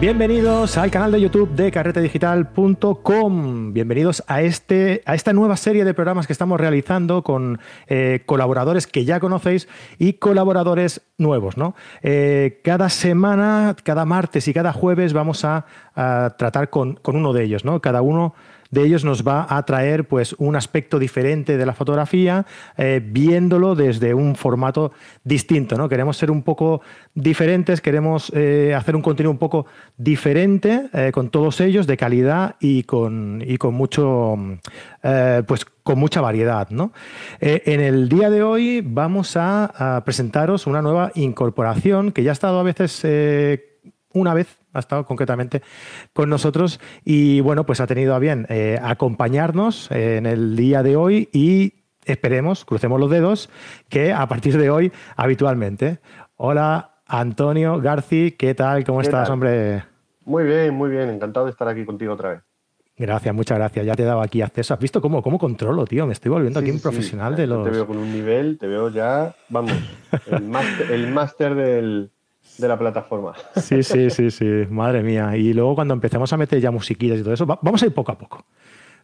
Bienvenidos al canal de YouTube de carretedigital.com. Bienvenidos a, este, a esta nueva serie de programas que estamos realizando con eh, colaboradores que ya conocéis y colaboradores nuevos. ¿no? Eh, cada semana, cada martes y cada jueves vamos a, tratar con, con, uno de ellos. ¿no? Cada uno de ellos nos va a traer pues, un aspecto diferente de la fotografía, eh, viéndolo desde un formato distinto. ¿no? Queremos ser un poco diferentes, queremos eh, hacer un contenido un poco diferente eh, con todos ellos, de calidad y con, y con mucho, pues, con mucha variedad. ¿no? en el día de hoy vamos a, presentaros una nueva incorporación que ya ha estado a veces una vez ha estado concretamente con nosotros y bueno, pues ha tenido a bien eh, acompañarnos en el día de hoy y esperemos, crucemos los dedos, que a partir de hoy habitualmente. Hola Antonio Garci, ¿qué tal? ¿Cómo estás, hombre? Muy bien, muy bien, encantado de estar aquí contigo otra vez. Gracias, muchas gracias. Ya te he dado aquí acceso. ¿Has visto cómo, cómo controlo, tío? Me estoy volviendo aquí un profesional de los. Te veo con un nivel, te veo ya, vamos, el máster del, de la plataforma. Sí, sí, sí, sí, madre mía. Y luego cuando empecemos a meter ya musiquillas y todo eso, vamos a ir poco a poco.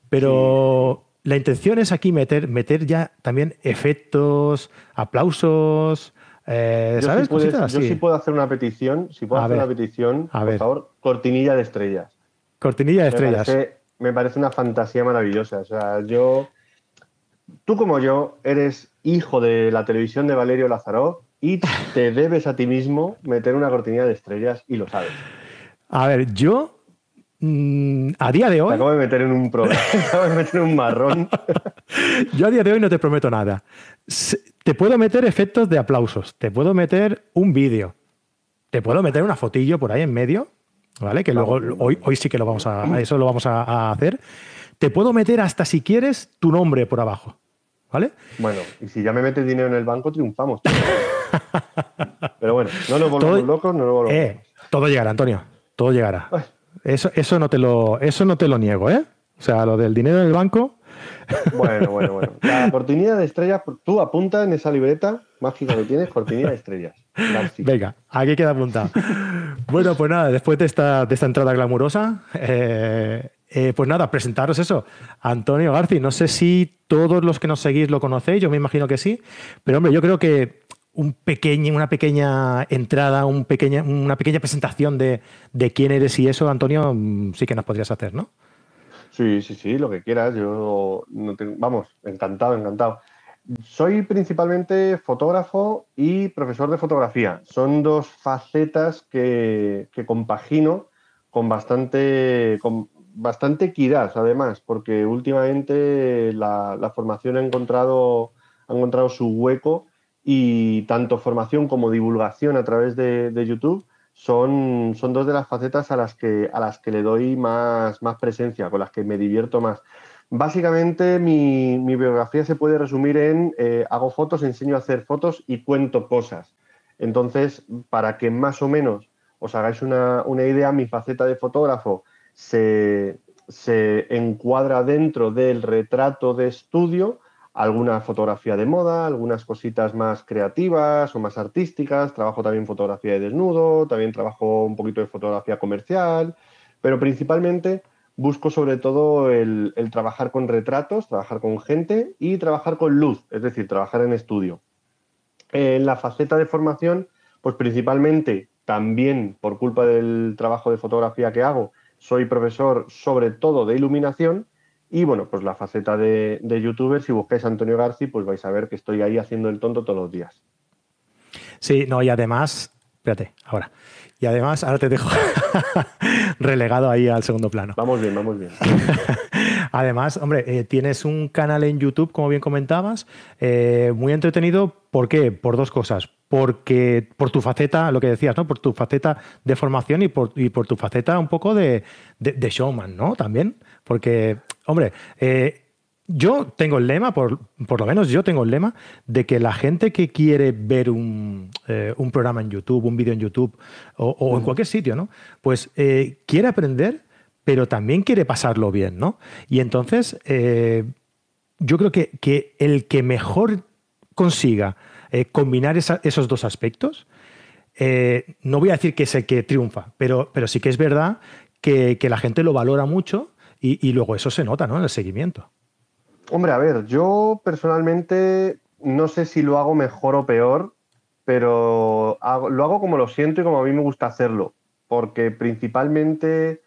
Pero la intención es aquí meter, meter ya también efectos, aplausos, eh, ¿sabes? yo sí puedo hacer una petición, si puedo hacer una petición, por favor, cortinilla de estrellas. Cortinilla de estrellas. me parece una fantasía maravillosa. O sea, yo, tú como yo, eres hijo de la televisión de Valerio Lazarov y te debes a ti mismo meter una cortinilla de estrellas y lo sabes. A ver, yo mm, a día de hoy. Te acabo de meter en un problema, acabo de meter en un marrón. yo a día de hoy no te prometo nada. Te puedo meter efectos de aplausos, te puedo meter un vídeo, te puedo meter una fotillo por ahí en medio, ¿vale? Que luego hoy, hoy sí que lo vamos a, eso lo vamos a hacer. Te puedo meter hasta si quieres tu nombre por abajo. ¿Vale? Bueno, y si ya me metes dinero en el banco, triunfamos. Pero bueno, no nos volvemos locos, no nos volvemos eh, Todo llegará, Antonio. Todo llegará. Eso, eso, no te lo, eso no te lo niego, ¿eh? O sea, lo del dinero en el banco. Bueno, bueno, bueno. La cortinilla de estrellas, tú apunta en esa libreta mágica que tienes, cortinilla de estrellas. Venga, aquí queda apuntado. bueno, pues nada, después de esta, de esta entrada glamurosa, eh, eh, pues nada, presentaros eso. Antonio Garci, no sé si todos los que nos seguís lo conocéis, yo me imagino que sí, pero hombre, yo creo que un pequeño, una pequeña entrada, un pequeña, una pequeña presentación de, quién eres y eso, Antonio, mm, sí que nos podrías hacer, ¿no? Sí, sí, sí, lo que quieras. Yo, no vamos, encantado, encantado. Soy principalmente fotógrafo y profesor de fotografía. Son dos facetas que, compagino con bastante, con bastante equidad, además, porque últimamente la, la formación ha encontrado, ha encontrado su hueco y tanto formación como divulgación a través de, YouTube son, son, dos de las facetas a las que, a las que le doy más, más presencia, con las que me divierto más. Básicamente mi, biografía se puede resumir en eh, hago fotos, enseño a hacer fotos y cuento cosas. Entonces, para que más o menos os hagáis una, una idea, mi faceta de fotógrafo se, se encuadra dentro del retrato de estudio, alguna fotografía de moda, algunas cositas más creativas o más artísticas, trabajo también fotografía de desnudo, también trabajo un poquito de fotografía comercial, pero principalmente busco sobre todo el, trabajar con retratos, trabajar con gente y trabajar con luz, es decir, trabajar en estudio. En la faceta de formación, pues principalmente también por culpa del trabajo de fotografía que hago, soy profesor sobre todo de iluminación y bueno, pues la faceta de, youtuber, si buscáis a Antonio Garci, pues vais a ver que estoy ahí haciendo el tonto todos los días. Sí, no, y además, espérate, ahora. Y además, ahora te dejo relegado ahí al segundo plano. Vamos bien, vamos bien. además, hombre, eh, tienes un canal en YouTube, como bien comentabas, eh, muy entretenido. ¿Por qué? Por dos cosas. Porque por tu faceta, lo que decías, ¿no? Por tu faceta de formación y por, por tu faceta un poco de, de showman, ¿no? También. Porque Hombre, eh, yo tengo el lema, por, lo menos yo tengo el lema, de que la gente que quiere ver un, eh, programa en YouTube, un vídeo en YouTube o, en cualquier sitio, ¿no? Pues eh, quiere aprender, pero también quiere pasarlo bien, ¿no? Y entonces, yo creo que, el que mejor consiga combinar esos dos aspectos eh, no voy a decir que es el que triunfa, pero, pero sí que es verdad que, la gente lo valora mucho y, luego eso se nota ¿no? en el seguimiento. Hombre, a ver, yo personalmente no sé si lo hago mejor o peor, pero lo hago como lo siento y como a mí me gusta hacerlo, porque principalmente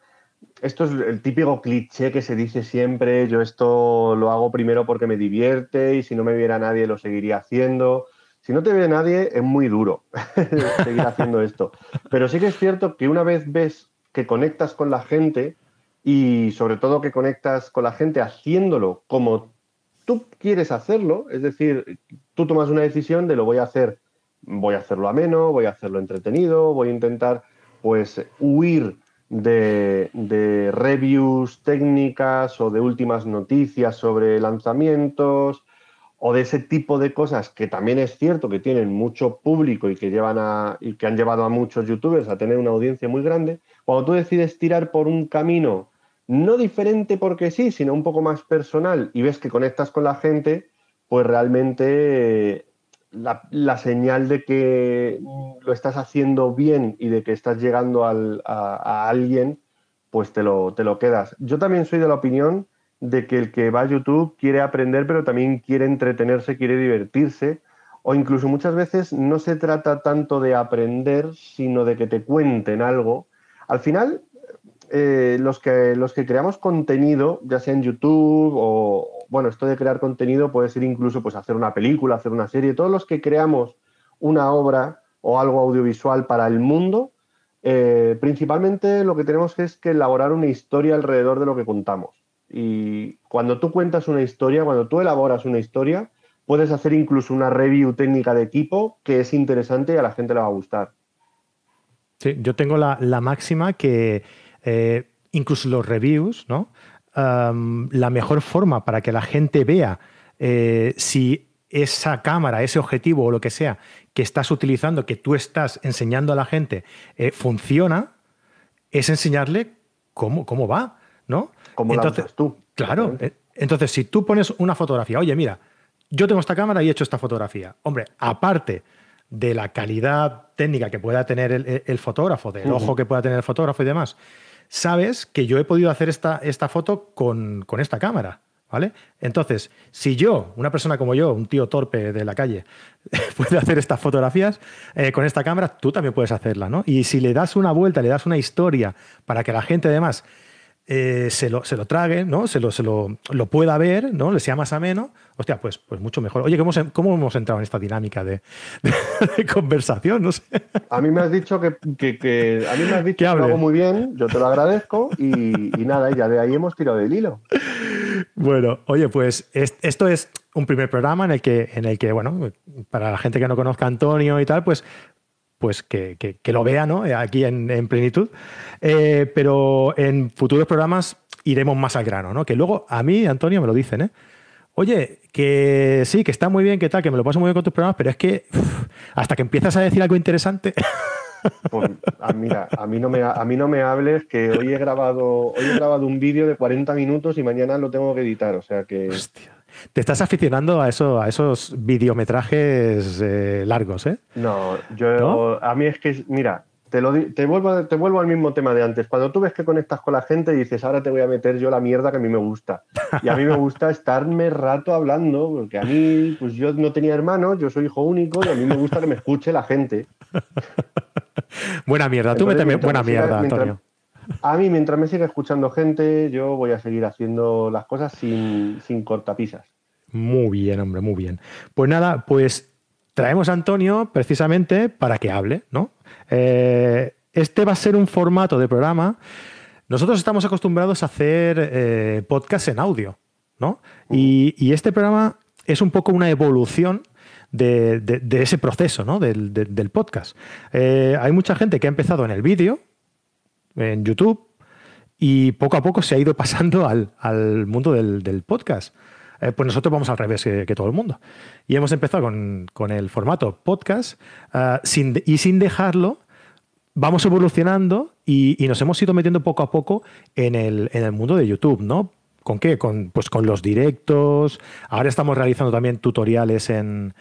esto es el típico cliché que se dice siempre, yo esto lo hago primero porque me divierte y si no me viera nadie lo seguiría haciendo. Si no te ve nadie es muy duro seguir haciendo esto. Pero sí que es cierto que una vez ves que conectas con la gente y sobre todo que conectas con la gente haciéndolo como tú quieres hacerlo, es decir, tú tomas una decisión de lo voy a hacer, voy a hacerlo ameno, voy a hacerlo entretenido, voy a intentar pues huir de, reviews técnicas o de últimas noticias sobre lanzamientos o de ese tipo de cosas que también es cierto que tienen mucho público y que llevan a, y que han llevado a muchos youtubers a tener una audiencia muy grande, cuando tú decides tirar por un camino no diferente porque sí, sino un poco más personal y ves que conectas con la gente, pues realmente la, señal de que lo estás haciendo bien y de que estás llegando a, alguien, pues te lo, te lo quedas. Yo también soy de la opinión de que el que va a YouTube quiere aprender, pero también quiere entretenerse, quiere divertirse, o incluso muchas veces no se trata tanto de aprender, sino de que te cuenten algo. Al final, eh, los, que, los que creamos contenido, ya sea en YouTube o, bueno, esto de crear contenido puede ser incluso pues hacer una película, hacer una serie, todos los que creamos una obra o algo audiovisual para el mundo, eh, principalmente lo que tenemos es que elaborar una historia alrededor de lo que contamos. Y cuando tú cuentas una historia, cuando tú elaboras una historia, puedes hacer incluso una review técnica de equipo que es interesante y a la gente le va a gustar. Sí, yo tengo la, máxima que eh, incluso los reviews, ¿no? la mejor forma para que la gente vea eh, si esa cámara, ese objetivo o lo que sea que estás utilizando, que tú estás enseñando a la gente, eh, funciona, es enseñarle cómo, cómo va, ¿no? ¿Cómo entonces, tú? Claro. Entonces, si tú pones una fotografía, oye, mira, yo tengo esta cámara y he hecho esta fotografía. Hombre, aparte de la calidad técnica que pueda tener el, fotógrafo, del ojo que pueda tener el fotógrafo y demás, sabes que yo he podido hacer esta, esta foto con, esta cámara. ¿Vale? Entonces, si yo, una persona como yo, un tío torpe de la calle, puede hacer estas fotografías eh, con esta cámara, tú también puedes hacerla, ¿no? Y si le das una vuelta, le das una historia para que la gente además eh, se, lo, se lo trague, ¿no? Se lo, se lo, lo, pueda ver, ¿no? Le sea más ameno, hostia, pues, pues mucho mejor. Oye, ¿cómo, cómo hemos entrado en esta dinámica de, conversación? No sé. A mí me has dicho que, que, a mí me has dicho que, lo hago muy bien, yo te lo agradezco y, y, nada, ya de ahí hemos tirado del hilo. Bueno, oye, pues esto es un primer programa en el que, en el que, bueno, para la gente que no conozca a Antonio y tal, pues pues que, lo vea ¿no? aquí en, plenitud. Eh, pero en futuros programas iremos más al grano, ¿no? Que luego a mí, Antonio, me lo dicen, ¿eh? Oye, que sí, que está muy bien, que tal, que me lo paso muy bien con tus programas, pero es que hasta que empiezas a decir algo interesante. Pues, ah, mira, a mí, no me, a mí no me hables que hoy he grabado, hoy he grabado un vídeo de 40 minutos y mañana lo tengo que editar, o sea que... Hostia. Te estás aficionando a, eso, a esos videometrajes eh, largos, ¿eh? No, yo. A mí es que, mira, te, lo, te, vuelvo, te vuelvo al mismo tema de antes. Cuando tú ves que conectas con la gente y dices, ahora te voy a meter yo la mierda que a mí me gusta. Y a mí me gusta estarme rato hablando, porque a mí, pues yo no tenía hermanos, yo soy hijo único y a mí me gusta que me escuche la gente. buena mierda, tú méteme buena mierda, Antonio. A mí, mientras me siga escuchando gente, yo voy a seguir haciendo las cosas sin, cortapisas. Muy bien, hombre, muy bien. Pues nada, pues traemos a Antonio precisamente para que hable, ¿no? Eh, este va a ser un formato de programa. Nosotros estamos acostumbrados a hacer eh, podcast en audio, ¿no? Y, este programa es un poco una evolución de, ese proceso, ¿no? Del, podcast. Eh, hay mucha gente que ha empezado en el vídeo, en YouTube y poco a poco se ha ido pasando al, mundo del, podcast. Eh, pues nosotros vamos al revés que, todo el mundo. Y hemos empezado con, el formato podcast eh, sin, y sin dejarlo, vamos evolucionando y, nos hemos ido metiendo poco a poco en el, en el mundo de YouTube, ¿no? ¿Con qué? Con, pues con los directos. Ahora estamos realizando también tutoriales en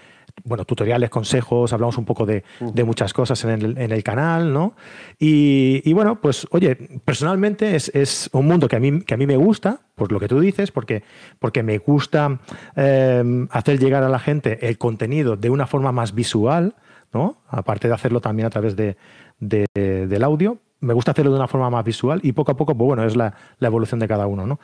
bueno, tutoriales, consejos, hablamos un poco de, muchas cosas en el, canal, ¿no? Y, bueno, pues oye, personalmente es, un mundo que a, mí, que a mí me gusta, por lo que tú dices, porque, porque me gusta em, hacer llegar a la gente el contenido de una forma más visual, ¿no? Aparte de hacerlo también a través de, del audio, me gusta hacerlo de una forma más visual y poco a poco, pues bueno, es la, la evolución de cada uno, ¿no?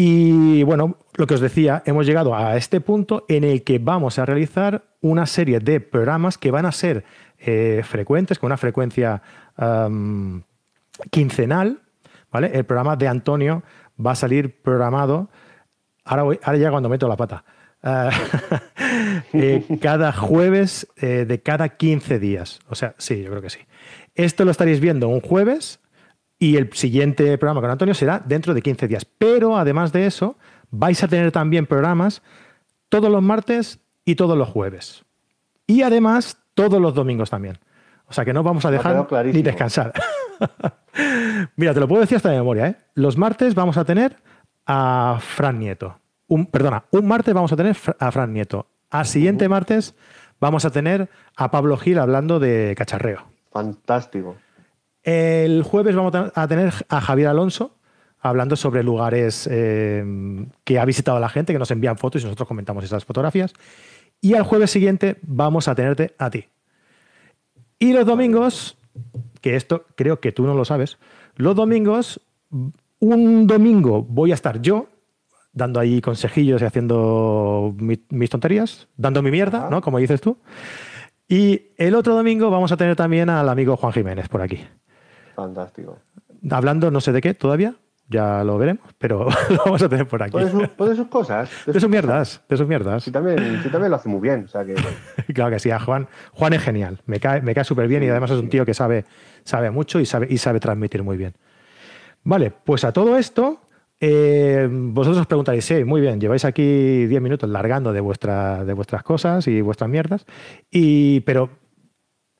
Y bueno, lo que os decía, hemos llegado a este punto en el que vamos a realizar una serie de programas que van a ser eh, frecuentes, con una frecuencia quincenal. ¿vale? El programa de Antonio va a salir programado, ahora, voy, ahora ya cuando meto la pata, eh, cada jueves eh, de cada 15 días. O sea, sí, yo creo que sí. Esto lo estaréis viendo un jueves y el siguiente programa con Antonio será dentro de 15 días. Pero además de eso, vais a tener también programas todos los martes y todos los jueves. Y además todos los domingos también. O sea que no vamos a dejar ni descansar. Mira, te lo puedo decir hasta de memoria. ¿eh? Los martes vamos a tener a Fran Nieto. Un, perdona, un martes vamos a tener a Fran Nieto. Al siguiente martes vamos a tener a Pablo Gil hablando de cacharreo. Fantástico. El jueves vamos a tener a Javier Alonso hablando sobre lugares eh, que ha visitado la gente, que nos envían fotos y nosotros comentamos esas fotografías. Y al jueves siguiente vamos a tenerte a ti. Y los domingos, que esto creo que tú no lo sabes, los domingos, un domingo voy a estar yo dando ahí consejillos y haciendo mis tonterías, dando mi mierda, ¿no? Como dices tú. Y el otro domingo vamos a tener también al amigo Juan Jiménez por aquí. Fantástico. Hablando no sé de qué todavía, ya lo veremos, pero lo vamos a tener por aquí. Pues de, sus cosas. De, sus mierdas, de sus mierdas. Sí, también, sí, también lo hace muy bien. claro que sí, Juan, Juan es genial, me cae, me cae súper bien y además es un tío que sabe, sabe mucho y sabe, y sabe transmitir muy bien. Vale, pues a todo esto, eh, vosotros os preguntaréis, sí, muy bien, lleváis aquí 10 minutos largando de, vuestra, de vuestras cosas y vuestras mierdas, y, pero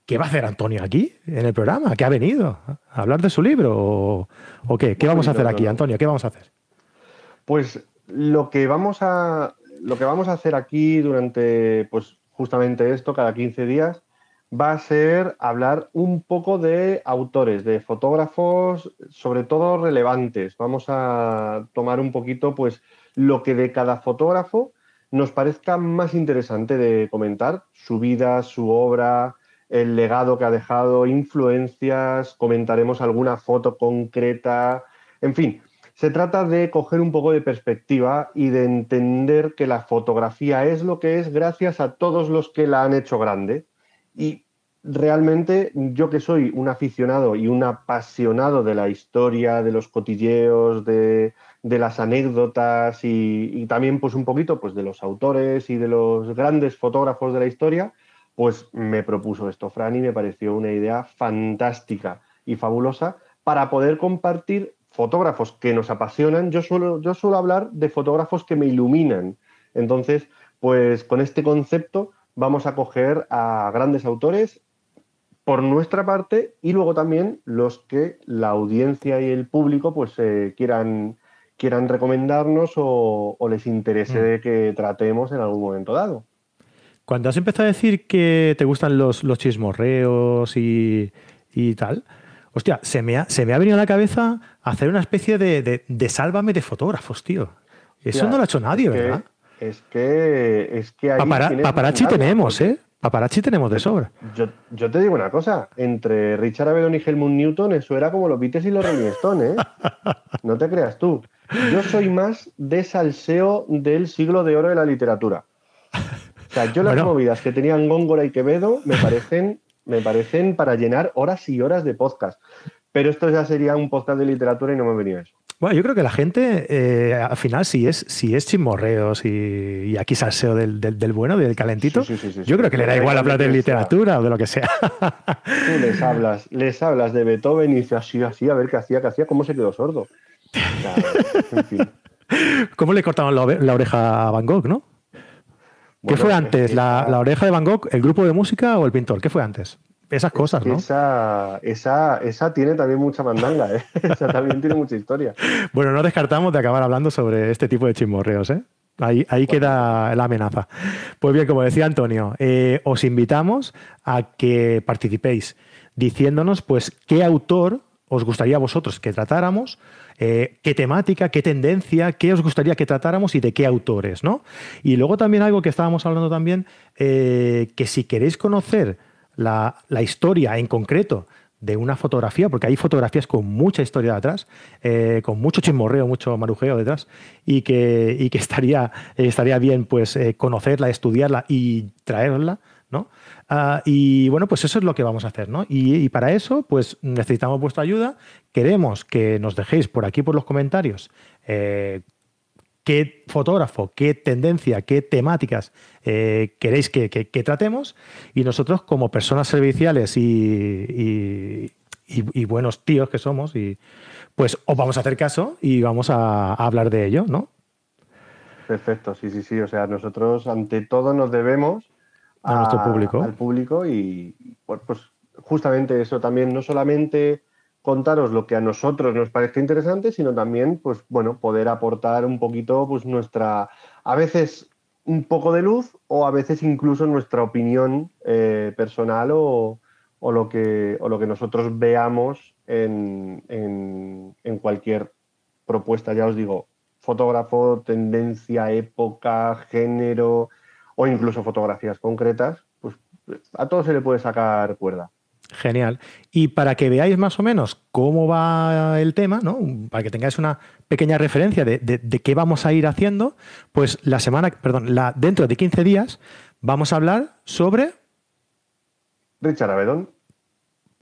¿qué va a hacer Antonio aquí en el programa? ¿Qué ha venido? ¿A hablar de su libro? ¿O, qué? ¿Qué vamos a hacer aquí, Antonio? ¿Qué vamos a hacer? Pues lo que vamos a, lo que vamos a hacer aquí durante, pues justamente esto, cada 15 días, va a ser hablar un poco de autores, de fotógrafos, sobre todo relevantes. Vamos a tomar un poquito, pues, lo que de cada fotógrafo nos parezca más interesante de comentar, su vida, su obra, el legado que ha dejado, influencias, comentaremos alguna foto concreta, en fin, se trata de coger un poco de perspectiva y de entender que la fotografía es lo que es gracias a todos los que la han hecho grande. Y realmente yo que soy un aficionado y un apasionado de la historia, de los cotilleos, de, las anécdotas y, y, también pues un poquito pues de los autores y de los grandes fotógrafos de la historia, pues me propuso esto Fran y me pareció una idea fantástica y fabulosa para poder compartir fotógrafos que nos apasionan. Yo suelo, yo suelo hablar de fotógrafos que me iluminan. Entonces, pues con este concepto vamos a coger a grandes autores por nuestra parte y luego también los que la audiencia y el público pues eh, quieran, quieran recomendarnos o, les interese mm. que tratemos en algún momento dado. Cuando has empezado a decir que te gustan los, los chismorreos y, tal, hostia, se me, ha, se me ha venido a la cabeza hacer una especie de, de, sálvame de fotógrafos, tío. Eso no lo ha hecho nadie, ¿verdad? es que, es que ahí Paparachi tenemos, ¿eh? Paparazzi tenemos de sobra. Yo, te digo una cosa, entre Richard Avedon y Helmut Newton, eso era como los Beatles y los Rolling Stones, ¿eh? No te creas tú. Yo soy más de salseo del siglo de oro de la literatura. O sea, yo las movidas que tenían Góngora y Quevedo me parecen, me parecen para llenar horas y horas de podcast. Pero esto ya sería un podcast de literatura y no me venía eso. Bueno, yo creo que la gente, eh, al final, si es, si es chismorreos y, aquí salseo del, del, bueno, del calentito, yo creo que le da igual hablar de literatura o de lo que sea. Tú les hablas, les hablas de Beethoven y dices así, así, a ver qué hacía, qué hacía, cómo se quedó sordo. ¿Cómo le cortaron la, oreja a Van Gogh, no? ¿Qué fue antes? ¿La, oreja de Van Gogh, el grupo de música o el pintor? ¿Qué fue antes? Esas cosas, ¿no? Esa, esa, esa tiene también mucha mandanga, ¿eh? esa también tiene mucha historia. Bueno, no descartamos de acabar hablando sobre este tipo de chismorreos, ¿eh? Ahí, queda la amenaza. Pues bien, como decía Antonio, eh, os invitamos a que participéis diciéndonos pues qué autor os gustaría vosotros que tratáramos, eh, qué temática, qué tendencia, qué os gustaría que tratáramos y de qué autores, ¿no? Y luego también algo que estábamos hablando también, eh, que si queréis conocer la, historia en concreto de una fotografía, porque hay fotografías con mucha historia detrás, eh, con mucho chismorreo, mucho marujeo detrás, y que, que estaría, estaría bien pues conocerla, estudiarla y traerla, Ah, y bueno, pues eso es lo que vamos a hacer, ¿no? Y, para eso, pues necesitamos vuestra ayuda. Queremos que nos dejéis por aquí, por los comentarios, eh, qué fotógrafo, qué tendencia, qué temáticas eh, queréis que, tratemos. Y nosotros, como personas serviciales y, buenos tíos que somos, y, pues os vamos a hacer caso y vamos a, a hablar de ello, ¿no? Perfecto, sí, sí, sí. O sea, nosotros ante todo nos debemos a, nuestro público. Al público y pues, pues justamente eso también, no solamente contaros lo que a nosotros nos parece interesante, sino también, pues bueno, poder aportar un poquito, pues nuestra, a veces un poco de luz o a veces incluso nuestra opinión eh, personal o, o, lo que, o lo que nosotros veamos en, en, en cualquier propuesta, ya os digo, fotógrafo, tendencia, época, género, o incluso fotografías concretas, pues a todo se le puede sacar cuerda. Genial. Y para que veáis más o menos cómo va el tema, ¿no? para que tengáis una pequeña referencia de, qué vamos a ir haciendo, pues la semana, perdón, la, dentro de 15 días vamos a hablar sobre... Richard Avedon.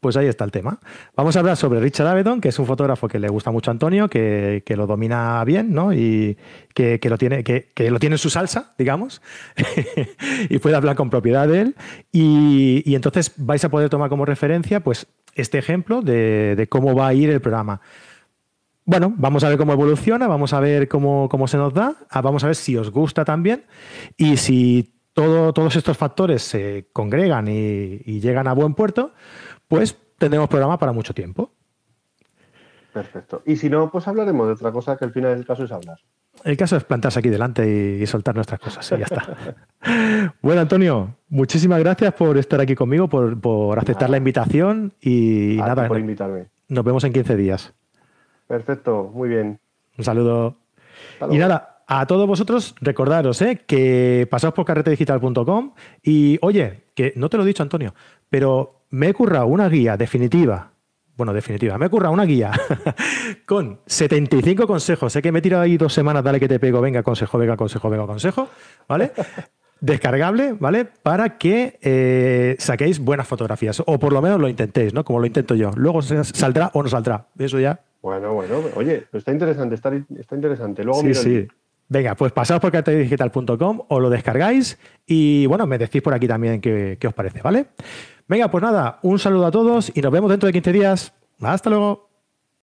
Pues ahí está el tema. Vamos a hablar sobre Richard Avedon, que es un fotógrafo que le gusta mucho a Antonio, que, lo domina bien, ¿no? Y que, lo tiene, que, lo tiene en su salsa, digamos, y puede hablar con propiedad de él. Y, entonces vais a poder tomar como referencia, pues, este ejemplo de, cómo va a ir el programa. Bueno, vamos a ver cómo evoluciona, vamos a ver cómo, se nos da, ah, vamos a ver si os gusta también y si todos estos factores se congregan y llegan a buen puerto, pues tendremos programa para mucho tiempo. Perfecto. Y si no, pues hablaremos de otra cosa que al final del caso es hablar. El caso es plantarse aquí delante y, soltar nuestras cosas y ya está. bueno, Antonio, muchísimas gracias por estar aquí conmigo, por, aceptar la invitación y nada. por invitarme. Nos vemos en 15 días. Perfecto, muy bien. Un saludo. Y nada, a todos vosotros, recordaros ¿eh? que pasaos por carretedigital.com y oye, que no te lo he dicho, Antonio, pero me he currado una guía definitiva. Bueno, definitiva. Me he currado una guía con 75 consejos. Sé que me he tirado ahí dos semanas, dale que te pego, venga, consejo, venga, consejo, venga, consejo. ¿Vale? Descargable, ¿vale? Para que eh, saquéis buenas fotografías. O por lo menos lo intentéis, ¿no? Como lo intento yo. Luego saldrá o no saldrá. Eso ya. Bueno, bueno. Oye, está interesante, está, interesante. Luego sí, sí. Venga, pues pasaos por cartedigital.com o lo descargáis y bueno, me decís por aquí también qué, qué os parece, ¿vale? Venga, pues nada, un saludo a todos y nos vemos dentro de 15 días. Hasta luego.